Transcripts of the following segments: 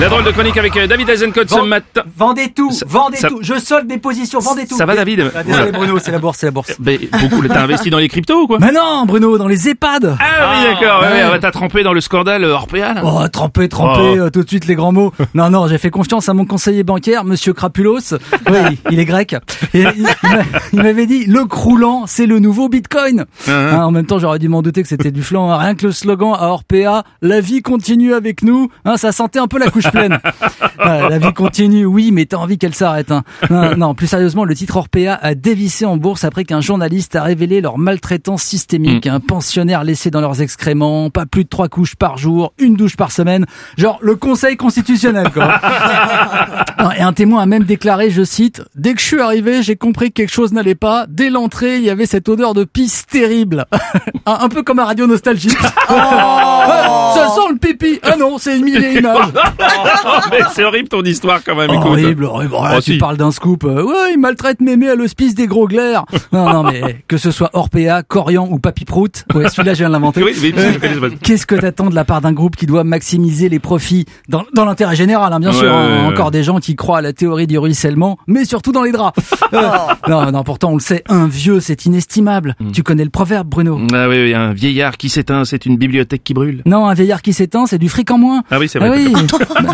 La drôle de chronique avec euh, David Azencott ce matin. Vendez tout, Ça- vendez ça- tout. Je solde mes positions, vendez tout. Ça va, David Ah, Désolé. Bruno, c'est la bourse, c'est la bourse. Ben, beaucoup, t'as investi dans les cryptos ou quoi Mais non, Bruno, dans les EHPAD. Ah oui, d'accord, ouais, ouais. ouais, t'as trempé dans le scandale euh, Orpea là Oh, trempé, trempé, Oh. euh, tout de suite les grands mots. Non, non, j'ai fait confiance à mon conseiller bancaire, Monsieur Crapulos. Oui, il est grec. Et il, il m'a- il m'avait dit, le croulant, c'est le nouveau Bitcoin. Hein, en même temps, j'aurais dû m'en douter que c'était du flan. hein. Rien que le slogan à Orpea, la vie continue avec nous, hein, ça sentait un peu la couche pleine. Ah, la vie continue, oui, mais t'as envie qu'elle s'arrête. Hein. Non, non, plus sérieusement, le titre Orpea a dévissé en bourse après qu'un journaliste a révélé leur maltraitance systémique. Un pensionnaire laissé dans leurs excréments, pas plus de trois couches par jour, une douche par semaine. Genre le Conseil constitutionnel, quoi. Non, et un témoin a même déclaré, je cite, Dès que je suis arrivé, j'ai compris que quelque chose n'allait pas. Dès l'entrée, il y avait cette odeur de pisse terrible. un, un peu comme à Radio Nostalgie. Ouais, ça sent le pipi. Ah non, c'est une mille images. Mais c'est horrible ton histoire quand même, écoute. Horrible, horrible. Oh là, Oh, tu si. parles d'un scoop. Euh, ouais, il maltraite mémé à l'hospice des gros glaires. Non, non, mais que ce soit Orpea, Corian ou Papy Prout. Ouais, celui-là, je viens de l'inventer. Oui, oui, Euh. Qu'est-ce que t'attends de la part d'un groupe qui doit maximiser les profits dans, dans l'intérêt général, hein, bien Ouais, sûr. hein. Encore des gens qui croient à la théorie du ruissellement, mais surtout dans les draps. Euh, non, non, pourtant on le sait, un vieux, c'est inestimable. Mm. Tu connais le proverbe, Bruno? Ah oui, oui, un vieillard qui s'éteint, c'est une bibliothèque qui brûle. Non, un vieillard qui s'éteint, c'est du fric en moins. Ah oui, c'est Ah vrai. oui,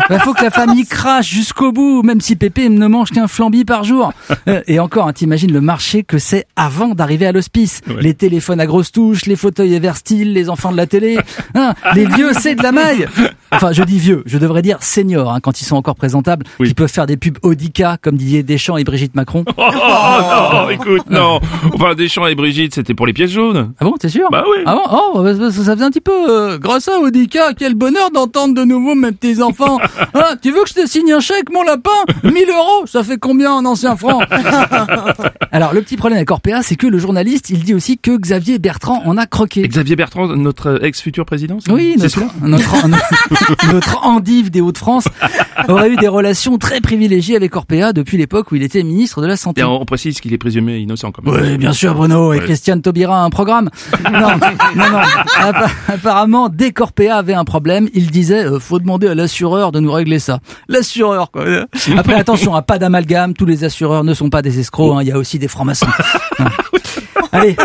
il faut que la famille crache jusqu'au bout, même si Pépé ne mange qu'un flambi par jour. Euh, Et encore, hein, t'imagines le marché que c'est avant d'arriver à l'hospice. Ouais. Les téléphones à grosses touches, les fauteuils Everstyle, les enfants de la télé. Hein, les vieux, c'est de la maille. Enfin, je dis vieux, je devrais dire seniors, hein, quand ils sont encore présentables, Oui. qui peuvent faire des pubs Audica comme Didier Deschamps et Brigitte Macron. Oh, non, écoute, non. Enfin, Deschamps et Brigitte, c'était pour les pièces jaunes. Ah bon, t'es sûr? Bah oui. Ah bon? Oh, bah, ça faisait un petit peu... euh, grâce à Audica, quel bonheur d'entendre de nouveau mes petits-enfants. Ah, tu veux que je te signe un chèque, mon lapin? 1000 euros, ça fait combien en ancien franc? Alors, le petit problème avec Orpea, c'est que le journaliste, il dit aussi que Xavier Bertrand en a croqué. Xavier Bertrand, notre euh, ex-futur président Oui, c'est notre, notre endive des Hauts-de-France aurait eu des relations très privilégiées avec Orpea depuis l'époque où il était ministre de la Santé. Et on précise qu'il est présumé innocent quand même. Oui, bien sûr, Bruno. Et Ouais. Christiane Taubira a un programme. Non, non, non. Appa- Apparemment, dès qu'Orpea avait un problème, il disait euh, faut demander à l'assureur de nous régler ça. L'assureur, quoi. Après, attention, à pas d'amalgame. Tous les assureurs ne sont pas des escrocs. hein, Il y a aussi des francs-maçons. Allez,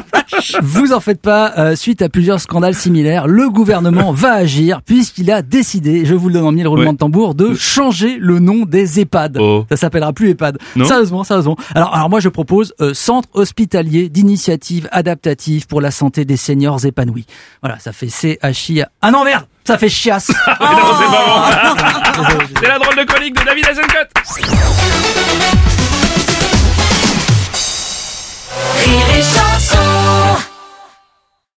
vous en faites pas. euh, suite à plusieurs scandales similaires, le gouvernement va agir puisqu'il a décidé, je vous le donne en mille roulements Ouais. de tambour, de changer le nom des EHPAD. Oh. Ça s'appellera plus EHPAD. Non Sérieusement, sérieusement. Alors, alors moi, je propose euh, Centre hospitalier d'initiative adaptative pour la santé des seniors épanouis. Voilà, ça fait CHI. Ah non, merde Ça fait chiasse Non, c'est pas bon. C'est la drôle de chronique de David Azencott.